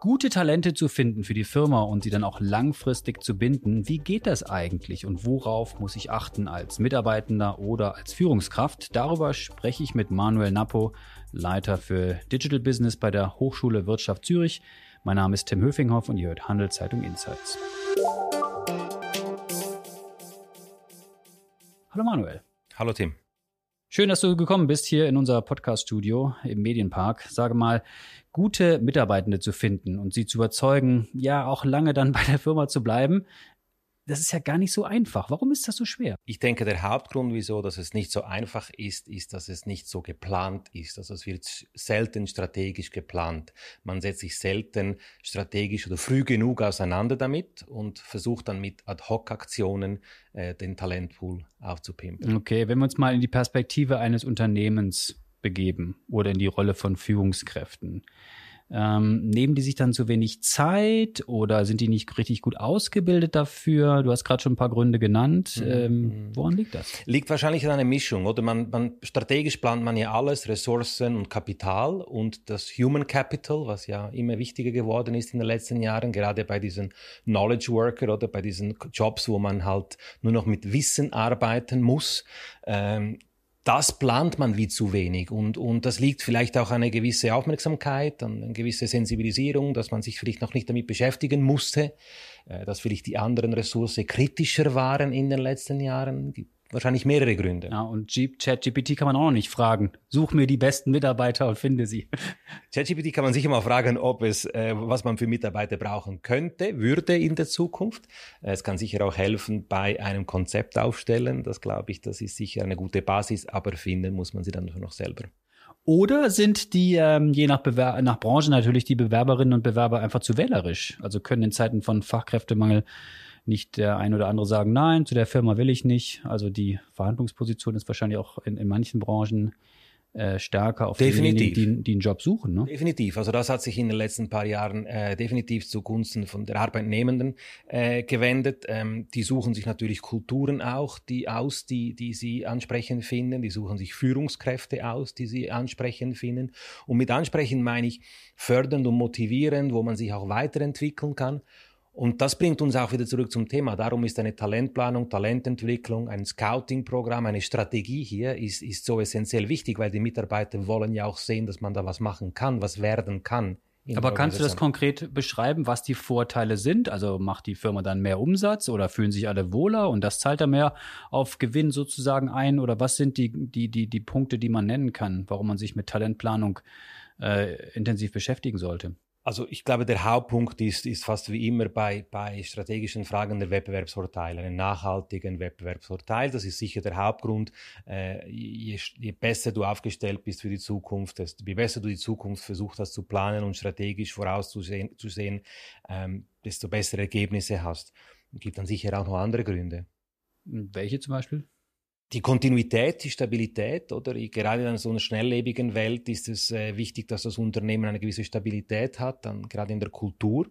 Gute Talente zu finden für die Firma und sie dann auch langfristig zu binden, wie geht das eigentlich und worauf muss ich achten als Mitarbeitender oder als Führungskraft? Darüber spreche ich mit Manuel Nappo, Leiter für Digital Business bei der Hochschule Wirtschaft Zürich. Mein Name ist Tim Höfinghoff und ihr hört Handelszeitung Insights. Hallo Manuel. Hallo Tim. Schön, dass du gekommen bist hier in unser Podcast-Studio im Medienpark. Sage mal, gute Mitarbeitende zu finden und sie zu überzeugen, ja, auch lange dann bei der Firma zu bleiben, das ist ja gar nicht so einfach. Warum ist das so schwer? Ich denke, der Hauptgrund, wieso dass es nicht so einfach ist, ist, dass es nicht so geplant ist. Also es wird selten strategisch geplant. Man setzt sich selten strategisch oder früh genug auseinander damit und versucht dann mit Ad-Hoc-Aktionen äh, den Talentpool aufzupimpen. Okay, wenn wir uns mal in die Perspektive eines Unternehmens begeben oder in die Rolle von Führungskräften. Ähm, nehmen die sich dann zu wenig Zeit oder sind die nicht richtig gut ausgebildet dafür? Du hast gerade schon ein paar Gründe genannt. Mhm. Ähm, mhm. woran liegt das? Liegt wahrscheinlich an einer Mischung, oder? Man, man, strategisch plant man ja alles, Ressourcen und Kapital und das Human Capital, was ja immer wichtiger geworden ist in den letzten Jahren, gerade bei diesen Knowledge Worker oder bei diesen Jobs, wo man halt nur noch mit Wissen arbeiten muss. Ähm, das plant man wie zu wenig. Und, und das liegt vielleicht auch an einer gewissen Aufmerksamkeit, an einer gewissen Sensibilisierung, dass man sich vielleicht noch nicht damit beschäftigen musste, äh, dass vielleicht die anderen Ressourcen kritischer waren in den letzten Jahren wahrscheinlich mehrere Gründe. Ja, und ChatGPT kann man auch noch nicht fragen. Such mir die besten Mitarbeiter und finde sie. ChatGPT kann man sicher mal fragen, ob es, äh, was man für Mitarbeiter brauchen könnte, würde in der Zukunft. Äh, es kann sicher auch helfen bei einem Konzept aufstellen. Das glaube ich, das ist sicher eine gute Basis, aber finden muss man sie dann noch selber. Oder sind die, ähm, je nach, Bewer nach Branche natürlich, die Bewerberinnen und Bewerber einfach zu wählerisch? Also können in Zeiten von Fachkräftemangel nicht der ein oder andere sagen, nein, zu der Firma will ich nicht. Also die Verhandlungsposition ist wahrscheinlich auch in, in manchen Branchen äh, stärker auf definitiv. diejenigen, die, die einen Job suchen. Ne? Definitiv. Also das hat sich in den letzten paar Jahren äh, definitiv zugunsten von der Arbeitnehmenden äh, gewendet. Ähm, die suchen sich natürlich Kulturen auch, die aus, die, die sie ansprechend finden. Die suchen sich Führungskräfte aus, die sie ansprechend finden. Und mit ansprechend meine ich fördernd und motivierend, wo man sich auch weiterentwickeln kann. Und das bringt uns auch wieder zurück zum Thema. Darum ist eine Talentplanung, Talententwicklung, ein Scouting-Programm, eine Strategie hier ist, ist so essentiell wichtig, weil die Mitarbeiter wollen ja auch sehen, dass man da was machen kann, was werden kann. Aber kannst du das konkret beschreiben, was die Vorteile sind? Also macht die Firma dann mehr Umsatz oder fühlen sich alle wohler und das zahlt dann mehr auf Gewinn sozusagen ein? Oder was sind die, die, die, die Punkte, die man nennen kann, warum man sich mit Talentplanung äh, intensiv beschäftigen sollte? Also ich glaube, der Hauptpunkt ist, ist fast wie immer bei, bei strategischen Fragen der Wettbewerbsvorteil, einen nachhaltigen Wettbewerbsvorteil. Das ist sicher der Hauptgrund. Äh, je, je, besser du aufgestellt bist für die Zukunft, desto je besser du die Zukunft versucht hast zu planen und strategisch vorauszusehen, zu sehen, ähm, desto bessere Ergebnisse hast. Es gibt dann sicher auch noch andere Gründe. Welche zum Beispiel? Die Kontinuität, die Stabilität, oder gerade in so einer schnelllebigen Welt ist es äh, wichtig, dass das Unternehmen eine gewisse Stabilität hat, dann gerade in der Kultur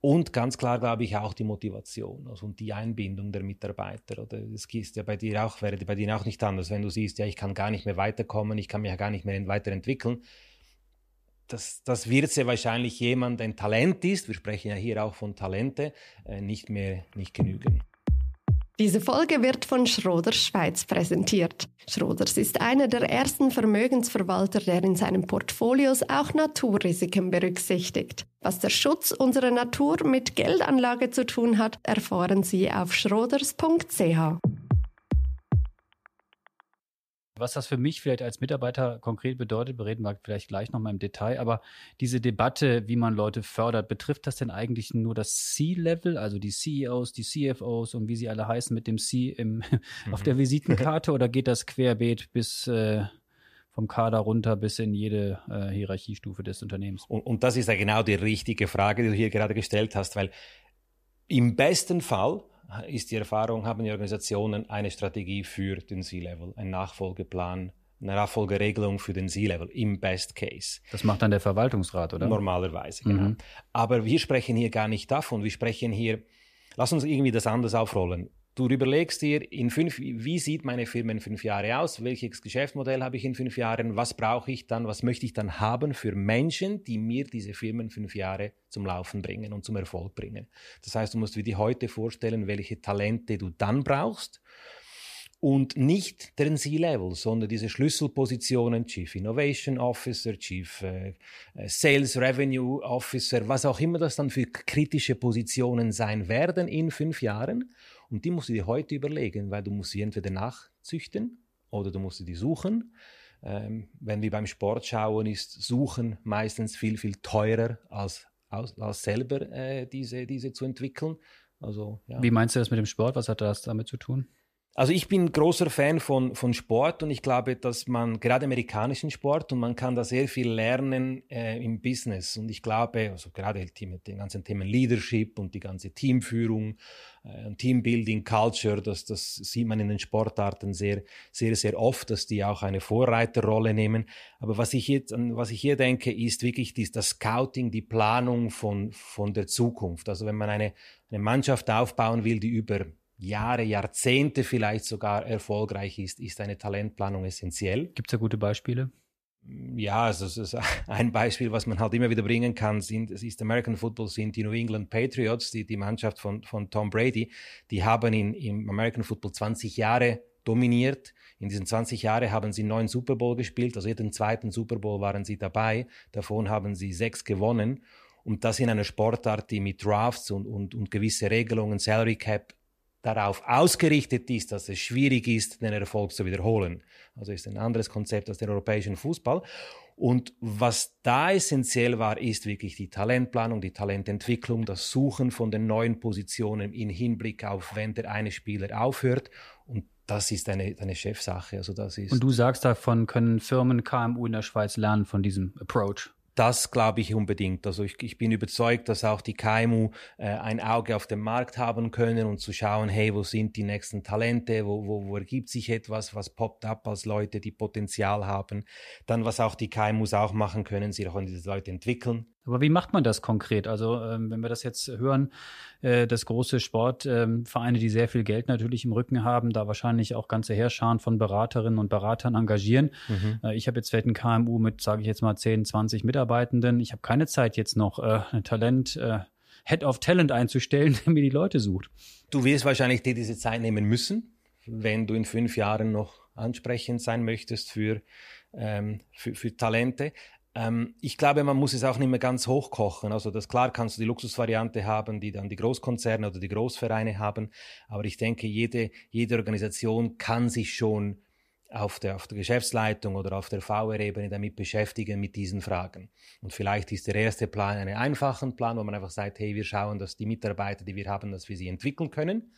und ganz klar glaube ich auch die Motivation also und die Einbindung der Mitarbeiter. Oder es ist ja bei dir auch wäre bei dir auch nicht anders, wenn du siehst, ja ich kann gar nicht mehr weiterkommen, ich kann mich ja gar nicht mehr weiterentwickeln. Das, das wird sehr wahrscheinlich jemand, ein Talent ist, wir sprechen ja hier auch von Talente, äh, nicht mehr nicht genügen. Diese Folge wird von Schroders Schweiz präsentiert. Schroders ist einer der ersten Vermögensverwalter, der in seinen Portfolios auch Naturrisiken berücksichtigt. Was der Schutz unserer Natur mit Geldanlage zu tun hat, erfahren Sie auf schroders.ch. Was das für mich vielleicht als Mitarbeiter konkret bedeutet, bereden wir vielleicht gleich nochmal im Detail. Aber diese Debatte, wie man Leute fördert, betrifft das denn eigentlich nur das C-Level, also die CEOs, die CFOs und wie sie alle heißen mit dem C im, mhm. auf der Visitenkarte oder geht das querbeet bis äh, vom Kader runter bis in jede äh, Hierarchiestufe des Unternehmens? Und, und das ist ja genau die richtige Frage, die du hier gerade gestellt hast, weil im besten Fall ist die Erfahrung, haben die Organisationen eine Strategie für den C-Level, einen Nachfolgeplan, eine Nachfolgeregelung für den C-Level im Best Case. Das macht dann der Verwaltungsrat, oder? Normalerweise, genau. Mhm. Aber wir sprechen hier gar nicht davon. Wir sprechen hier, lass uns irgendwie das anders aufrollen. Du überlegst dir, in fünf, wie sieht meine Firma in fünf Jahren aus? Welches Geschäftsmodell habe ich in fünf Jahren? Was brauche ich dann? Was möchte ich dann haben für Menschen, die mir diese Firmen fünf Jahre zum Laufen bringen und zum Erfolg bringen? Das heißt, du musst dir heute vorstellen, welche Talente du dann brauchst und nicht den C-Level, sondern diese Schlüsselpositionen, Chief Innovation Officer, Chief äh, äh, Sales Revenue Officer, was auch immer das dann für kritische Positionen sein werden in fünf Jahren. Und die musst du dir heute überlegen, weil du musst sie entweder nachzüchten oder du musst sie suchen. Ähm, wenn wir beim Sport schauen, ist Suchen meistens viel, viel teurer als, als, als selber äh, diese, diese zu entwickeln. Also, ja. Wie meinst du das mit dem Sport? Was hat das damit zu tun? Also ich bin großer Fan von, von Sport und ich glaube, dass man gerade amerikanischen Sport und man kann da sehr viel lernen äh, im Business. Und ich glaube, also gerade mit den ganzen Themen Leadership und die ganze Teamführung, äh, Teambuilding, Culture, das, das sieht man in den Sportarten sehr, sehr, sehr oft, dass die auch eine Vorreiterrolle nehmen. Aber was ich jetzt, was ich hier denke, ist wirklich dies, das Scouting, die Planung von, von der Zukunft. Also wenn man eine, eine Mannschaft aufbauen will, die über Jahre, Jahrzehnte vielleicht sogar erfolgreich ist, ist eine Talentplanung essentiell. Gibt es da gute Beispiele? Ja, also es ist ein Beispiel, was man halt immer wieder bringen kann, sind, es ist American Football, sind die New England Patriots, die, die Mannschaft von, von Tom Brady, die haben in, im American Football 20 Jahre dominiert. In diesen 20 Jahren haben sie neun Super Bowl gespielt, also jeden zweiten Super Bowl waren sie dabei, davon haben sie sechs gewonnen. Und das in einer Sportart, die mit Drafts und, und, und gewisse Regelungen, Salary Cap darauf ausgerichtet ist, dass es schwierig ist, den Erfolg zu wiederholen. Also ist ein anderes Konzept als der europäischen Fußball. Und was da essentiell war, ist wirklich die Talentplanung, die Talententwicklung, das Suchen von den neuen Positionen in Hinblick auf, wenn der eine Spieler aufhört. Und das ist eine, eine Chefsache. Also das ist Und du sagst, davon können Firmen KMU in der Schweiz lernen von diesem Approach das glaube ich unbedingt. Also ich, ich, bin überzeugt, dass auch die KMU äh, ein Auge auf den Markt haben können und zu schauen, hey, wo sind die nächsten Talente, wo, wo, wo ergibt sich etwas, was poppt ab als Leute, die Potenzial haben. Dann, was auch die KMUs auch machen können, sie können diese Leute entwickeln. Aber wie macht man das konkret? Also ähm, wenn wir das jetzt hören, äh, dass große Sportvereine, ähm, die sehr viel Geld natürlich im Rücken haben, da wahrscheinlich auch ganze Heerscharen von Beraterinnen und Beratern engagieren. Mhm. Äh, ich habe jetzt vielleicht ein KMU mit, sage ich jetzt mal, 10, 20 Mitarbeitenden. Ich habe keine Zeit jetzt noch äh, ein Talent, äh, Head of Talent einzustellen, der mir die Leute sucht. Du wirst wahrscheinlich dir diese Zeit nehmen müssen, wenn du in fünf Jahren noch ansprechend sein möchtest für, ähm, für, für Talente. Ähm, ich glaube, man muss es auch nicht mehr ganz hochkochen. Also das klar kannst du die Luxusvariante haben, die dann die Großkonzerne oder die Großvereine haben. Aber ich denke, jede, jede Organisation kann sich schon auf der, auf der Geschäftsleitung oder auf der VR-Ebene damit beschäftigen mit diesen Fragen. Und vielleicht ist der erste Plan einen einfachen Plan, wo man einfach sagt, hey, wir schauen, dass die Mitarbeiter, die wir haben, dass wir sie entwickeln können.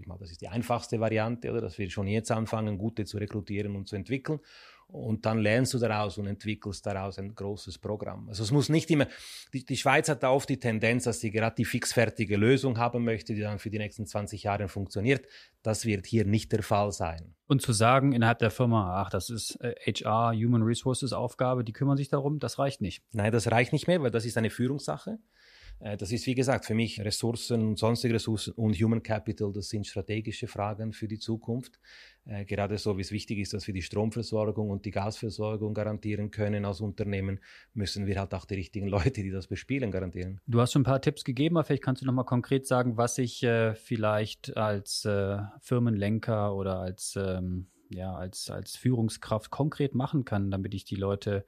Ich mal, das ist die einfachste Variante, oder? Dass wir schon jetzt anfangen, gute zu rekrutieren und zu entwickeln und dann lernst du daraus und entwickelst daraus ein großes Programm. Also es muss nicht immer, die, die Schweiz hat da oft die Tendenz, dass sie gerade die fixfertige Lösung haben möchte, die dann für die nächsten 20 Jahre funktioniert. Das wird hier nicht der Fall sein. Und zu sagen innerhalb der Firma, ach, das ist HR, äh, Human Resources Aufgabe, die kümmern sich darum, das reicht nicht. Nein, das reicht nicht mehr, weil das ist eine Führungssache. Äh, das ist, wie gesagt, für mich Ressourcen und sonstige Ressourcen und Human Capital, das sind strategische Fragen für die Zukunft. Äh, gerade so, wie es wichtig ist, dass wir die Stromversorgung und die Gasversorgung garantieren können als Unternehmen, müssen wir halt auch die richtigen Leute, die das bespielen, garantieren. Du hast schon ein paar Tipps gegeben, aber vielleicht kannst du noch mal konkret sagen, was ich äh, vielleicht als äh, Firmenlenker oder als, ähm, ja, als, als Führungskraft konkret machen kann, damit ich die Leute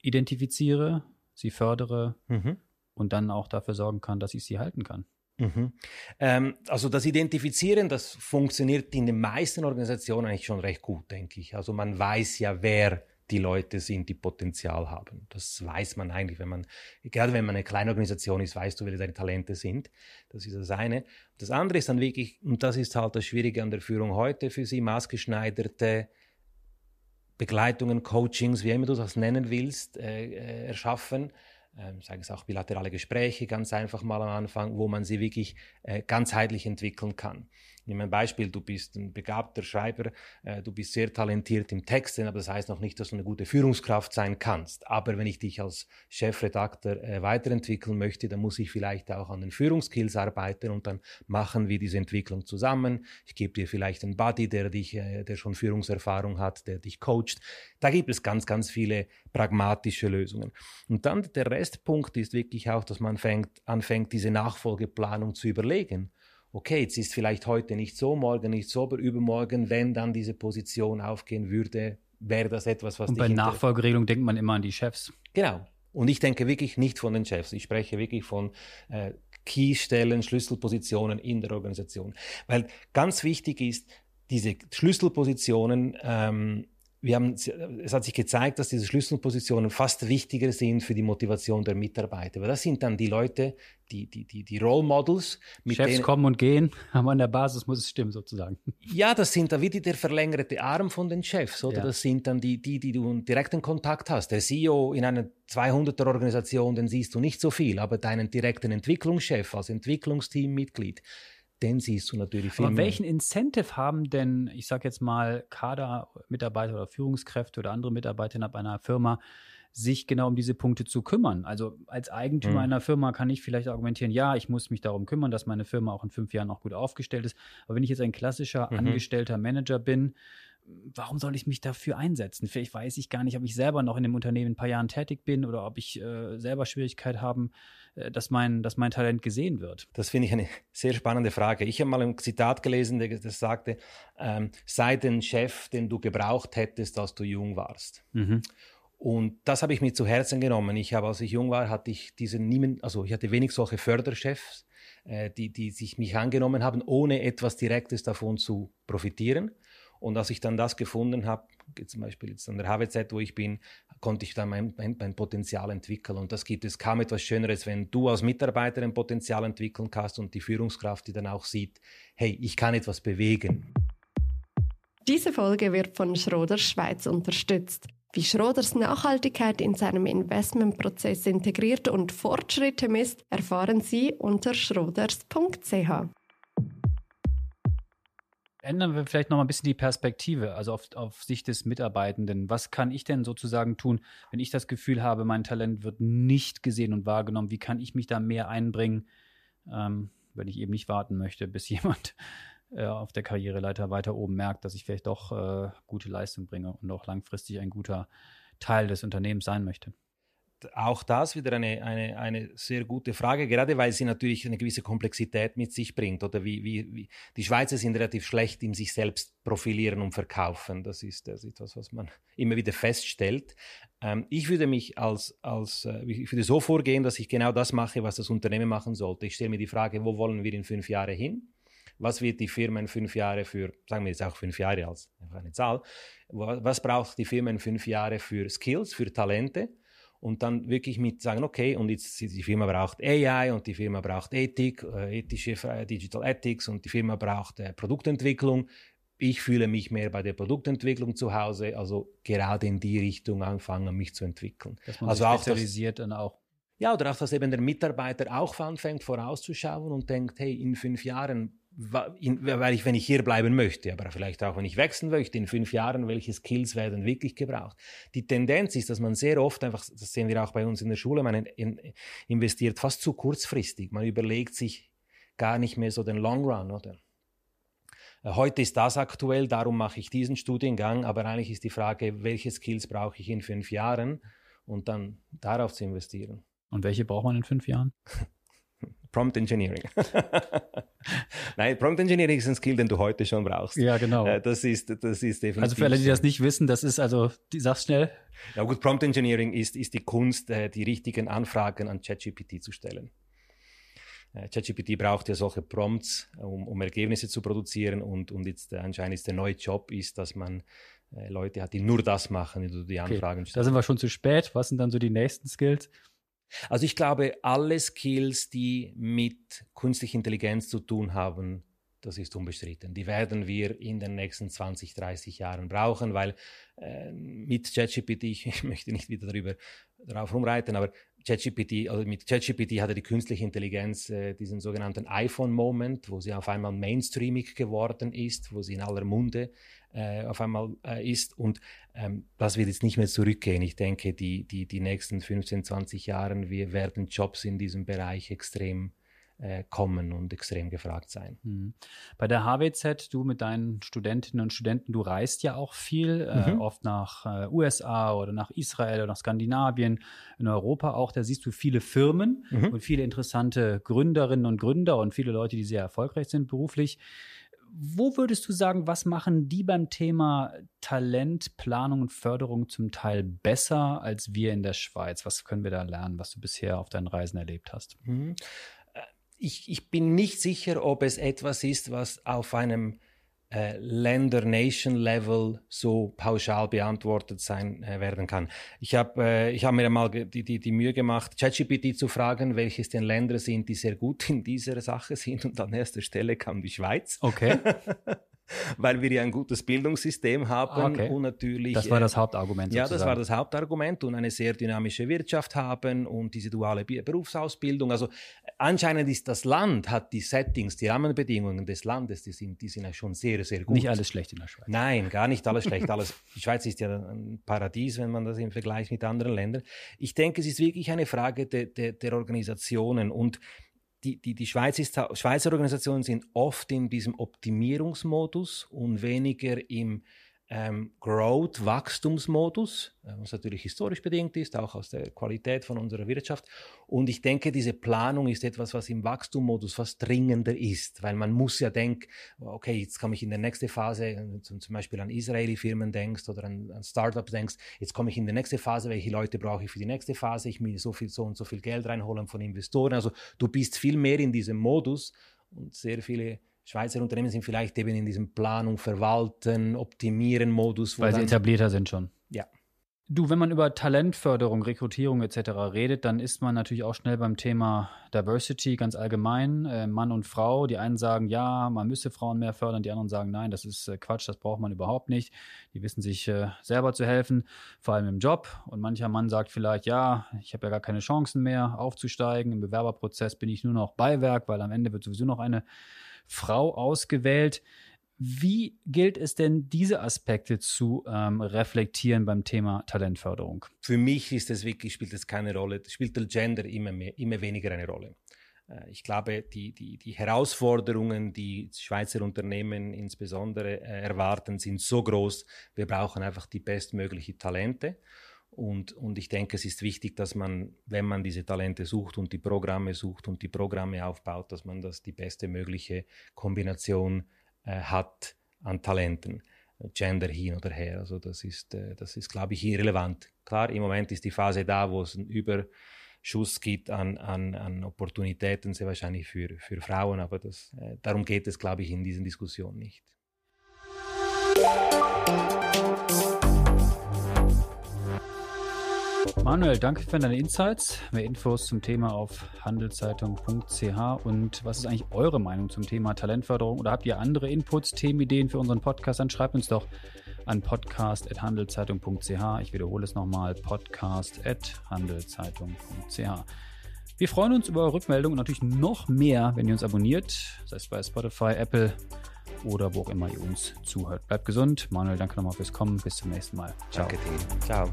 identifiziere, sie fördere mhm und dann auch dafür sorgen kann, dass ich sie halten kann. Mhm. Ähm, also das Identifizieren, das funktioniert in den meisten Organisationen eigentlich schon recht gut, denke ich. Also man weiß ja, wer die Leute sind, die Potenzial haben. Das weiß man eigentlich, wenn man, gerade wenn man eine kleine Organisation ist, weißt du, wer deine Talente sind. Das ist das eine. Das andere ist dann wirklich, und das ist halt das Schwierige an der Führung heute für Sie, maßgeschneiderte Begleitungen, Coachings, wie immer du das nennen willst, äh, äh, erschaffen ähm, sagen es auch bilaterale Gespräche, ganz einfach mal am Anfang, wo man sie wirklich äh, ganzheitlich entwickeln kann. Nehme ein Beispiel, du bist ein begabter Schreiber, äh, du bist sehr talentiert im Texten, aber das heißt noch nicht, dass du eine gute Führungskraft sein kannst. Aber wenn ich dich als Chefredakteur äh, weiterentwickeln möchte, dann muss ich vielleicht auch an den Führungskills arbeiten und dann machen wir diese Entwicklung zusammen. Ich gebe dir vielleicht einen Buddy, der dich, äh, der schon Führungserfahrung hat, der dich coacht. Da gibt es ganz, ganz viele pragmatische Lösungen. Und dann der Restpunkt ist wirklich auch, dass man fängt, anfängt, diese Nachfolgeplanung zu überlegen okay, jetzt ist vielleicht heute nicht so, morgen nicht so, aber übermorgen, wenn dann diese Position aufgehen würde, wäre das etwas, was Und bei Nachfolgeregelung denkt man immer an die Chefs. Genau. Und ich denke wirklich nicht von den Chefs. Ich spreche wirklich von äh, Keystellen, Schlüsselpositionen in der Organisation. Weil ganz wichtig ist, diese Schlüsselpositionen ähm, wir haben, es hat sich gezeigt, dass diese Schlüsselpositionen fast wichtiger sind für die Motivation der Mitarbeiter. Weil das sind dann die Leute, die, die, die, die Role Models. Mit Chefs denen, kommen und gehen, aber an der Basis muss es stimmen, sozusagen. Ja, das sind da wieder der verlängerte Arm von den Chefs, oder? Ja. Das sind dann die, die, die du direkten Kontakt hast. Der CEO in einer 200er Organisation, den siehst du nicht so viel, aber deinen direkten Entwicklungschef als Entwicklungsteammitglied, den siehst du natürlich viel Aber mehr. welchen Incentive haben denn, ich sage jetzt mal, Kadermitarbeiter oder Führungskräfte oder andere Mitarbeiter innerhalb einer Firma, sich genau um diese Punkte zu kümmern. Also als Eigentümer mhm. einer Firma kann ich vielleicht argumentieren, ja, ich muss mich darum kümmern, dass meine Firma auch in fünf Jahren auch gut aufgestellt ist. Aber wenn ich jetzt ein klassischer mhm. angestellter Manager bin, warum soll ich mich dafür einsetzen? Vielleicht weiß ich gar nicht, ob ich selber noch in dem Unternehmen ein paar Jahren tätig bin oder ob ich äh, selber Schwierigkeit haben, äh, dass, mein, dass mein Talent gesehen wird. Das finde ich eine sehr spannende Frage. Ich habe mal ein Zitat gelesen, das sagte, ähm, sei den Chef, den du gebraucht hättest, als du jung warst. Mhm. Und das habe ich mir zu Herzen genommen. Ich habe, als ich jung war, hatte ich diesen niemand, also ich hatte wenig solche Förderchefs, äh, die, die sich mich angenommen haben, ohne etwas Direktes davon zu profitieren. Und als ich dann das gefunden habe, zum Beispiel jetzt an der HWZ, wo ich bin, konnte ich dann mein, mein, mein, Potenzial entwickeln. Und das gibt es kaum etwas Schöneres, wenn du als Mitarbeiter ein Potenzial entwickeln kannst und die Führungskraft, die dann auch sieht, hey, ich kann etwas bewegen. Diese Folge wird von Schroders Schweiz unterstützt. Wie Schroders Nachhaltigkeit in seinem Investmentprozess integriert und Fortschritte misst, erfahren Sie unter schroders.ch ändern wir vielleicht noch mal ein bisschen die Perspektive, also auf, auf Sicht des Mitarbeitenden. Was kann ich denn sozusagen tun, wenn ich das Gefühl habe, mein Talent wird nicht gesehen und wahrgenommen? Wie kann ich mich da mehr einbringen, ähm, wenn ich eben nicht warten möchte, bis jemand äh, auf der Karriereleiter weiter oben merkt, dass ich vielleicht doch äh, gute Leistung bringe und auch langfristig ein guter Teil des Unternehmens sein möchte? Auch das wieder eine, eine, eine sehr gute Frage, gerade weil sie natürlich eine gewisse Komplexität mit sich bringt. Oder wie, wie, wie die Schweizer sind relativ schlecht im sich selbst profilieren und verkaufen. Das ist, das ist etwas, was man immer wieder feststellt. Ähm, ich würde mich als, als äh, ich würde so vorgehen, dass ich genau das mache, was das Unternehmen machen sollte. Ich stelle mir die Frage, wo wollen wir in fünf Jahren hin? Was wird die Firma in fünf Jahren für, sagen wir jetzt auch fünf Jahre als eine Zahl, was braucht die Firma in fünf Jahren für Skills, für Talente? Und dann wirklich mit sagen, okay, und jetzt die Firma braucht AI und die Firma braucht Ethik, äh, ethische äh, Digital Ethics und die Firma braucht äh, Produktentwicklung. Ich fühle mich mehr bei der Produktentwicklung zu Hause, also gerade in die Richtung anfangen, mich zu entwickeln. Dass man also sich spezialisiert dann auch. Ja, oder auch, dass eben der Mitarbeiter auch anfängt, vorauszuschauen und denkt, hey, in fünf Jahren weil ich, wenn ich hier bleiben möchte, aber vielleicht auch, wenn ich wechseln möchte, in fünf Jahren, welche Skills werden wirklich gebraucht. Die Tendenz ist, dass man sehr oft einfach, das sehen wir auch bei uns in der Schule, man in, investiert fast zu kurzfristig. Man überlegt sich gar nicht mehr so den Long Run, oder? Äh, heute ist das aktuell, darum mache ich diesen Studiengang, aber eigentlich ist die Frage, welche Skills brauche ich in fünf Jahren und dann darauf zu investieren. Und welche braucht man in fünf Jahren? Prompt Engineering. Nein, Prompt Engineering ist ein Skill, den du heute schon brauchst. Ja, genau. Äh, das ist, das ist definitiv. Also für alle, die das nicht wissen, das ist also, die sag's schnell. Ja gut, Prompt Engineering ist, ist die Kunst, äh, die richtigen Anfragen an ChatGPT zu stellen. Äh, ChatGPT braucht ja solche Prompts, um, um Ergebnisse zu produzieren und, und jetzt anscheinend ist der neue Job ist, dass man Leute hat, die nur das machen, die die Anfragen okay. stellen. Da sind wir schon zu spät. Was sind dann so die nächsten Skills? Also ich glaube, alle Skills, die mit künstlicher Intelligenz zu tun haben, das ist unbestritten. Die werden wir in den nächsten 20, 30 Jahren brauchen, weil äh, mit ChatGPT, ich, ich möchte nicht wieder darüber darauf rumreiten, aber ChatGPT, also mit ChatGPT hatte die künstliche Intelligenz äh, diesen sogenannten iPhone-Moment, wo sie auf einmal mainstreamig geworden ist, wo sie in aller Munde äh, auf einmal äh, ist. Und ähm, das wird jetzt nicht mehr zurückgehen. Ich denke, die, die, die nächsten 15, 20 Jahre, wir werden Jobs in diesem Bereich extrem äh, kommen und extrem gefragt sein. Mhm. Bei der HWZ, du mit deinen Studentinnen und Studenten, du reist ja auch viel, äh, mhm. oft nach äh, USA oder nach Israel oder nach Skandinavien, in Europa auch. Da siehst du viele Firmen mhm. und viele interessante Gründerinnen und Gründer und viele Leute, die sehr erfolgreich sind beruflich. Wo würdest du sagen, was machen die beim Thema Talent, Planung und Förderung zum Teil besser als wir in der Schweiz? Was können wir da lernen, was du bisher auf deinen Reisen erlebt hast? Ich, ich bin nicht sicher, ob es etwas ist, was auf einem äh, Länder-Nation-Level so pauschal beantwortet sein äh, werden kann. Ich habe äh, ich hab mir einmal die, die, die Mühe gemacht, ChatGPT zu fragen, welches denn Länder sind, die sehr gut in dieser Sache sind. Und an erster Stelle kam die Schweiz. Okay. weil wir ja ein gutes Bildungssystem haben ah, okay. und natürlich. Das war das Hauptargument. Ja, das war das Hauptargument und eine sehr dynamische Wirtschaft haben und diese duale Berufsausbildung. Also anscheinend ist das Land, hat die Settings, die Rahmenbedingungen des Landes, die sind, die sind ja schon sehr, sehr gut. Nicht alles schlecht in der Schweiz. Nein, gar nicht alles schlecht. Alles, die Schweiz ist ja ein Paradies, wenn man das im Vergleich mit anderen Ländern. Ich denke, es ist wirklich eine Frage de, de, der Organisationen und die, die, die Schweiz ist, Schweizer Organisationen sind oft in diesem Optimierungsmodus und weniger im ähm, Growth, Wachstumsmodus, äh, was natürlich historisch bedingt ist, auch aus der Qualität von unserer Wirtschaft. Und ich denke, diese Planung ist etwas, was im Wachstumsmodus fast dringender ist, weil man muss ja denken, okay, jetzt komme ich in der nächsten Phase, zum, zum Beispiel an Israeli-Firmen denkst oder an, an Startups denkst, jetzt komme ich in der nächsten Phase, welche Leute brauche ich für die nächste Phase, ich will so viel, so und so viel Geld reinholen von Investoren. Also du bist viel mehr in diesem Modus und sehr viele Schweizer Unternehmen sind vielleicht eben in diesem Planung, Verwalten, Optimieren Modus. Weil sie etablierter sind schon. Ja. Du, wenn man über Talentförderung, Rekrutierung etc. redet, dann ist man natürlich auch schnell beim Thema Diversity ganz allgemein, äh, Mann und Frau. Die einen sagen, ja, man müsse Frauen mehr fördern, die anderen sagen, nein, das ist äh, Quatsch, das braucht man überhaupt nicht. Die wissen sich äh, selber zu helfen, vor allem im Job. Und mancher Mann sagt vielleicht, ja, ich habe ja gar keine Chancen mehr aufzusteigen. Im Bewerberprozess bin ich nur noch Beiwerk, weil am Ende wird sowieso noch eine Frau ausgewählt. Wie gilt es denn, diese Aspekte zu ähm, reflektieren beim Thema Talentförderung? Für mich ist es wirklich, spielt es keine Rolle, spielt der Gender immer, mehr, immer weniger eine Rolle. Äh, ich glaube, die, die, die Herausforderungen, die Schweizer Unternehmen insbesondere äh, erwarten, sind so groß. Wir brauchen einfach die bestmöglichen Talente. Und, und ich denke, es ist wichtig, dass man, wenn man diese Talente sucht und die Programme sucht und die Programme aufbaut, dass man das die beste mögliche Kombination äh, hat an Talenten, Gender hin oder her. Also das ist, äh, das ist, glaube ich, irrelevant. Klar, im Moment ist die Phase da, wo es einen Überschuss gibt an, an, an Opportunitäten, sehr wahrscheinlich für, für Frauen, aber das, äh, darum geht es, glaube ich, in diesen Diskussionen nicht. Manuel, danke für deine Insights. Mehr Infos zum Thema auf handelszeitung.ch. Und was ist eigentlich eure Meinung zum Thema Talentförderung? Oder habt ihr andere Inputs, Themenideen für unseren Podcast? Dann schreibt uns doch an podcast.handelszeitung.ch. Ich wiederhole es nochmal: podcast.handelszeitung.ch. Wir freuen uns über eure Rückmeldung und natürlich noch mehr, wenn ihr uns abonniert, sei es bei Spotify, Apple oder wo auch immer ihr uns zuhört. Bleibt gesund. Manuel, danke nochmal fürs Kommen. Bis zum nächsten Mal. Ciao. Danke dir. Ciao.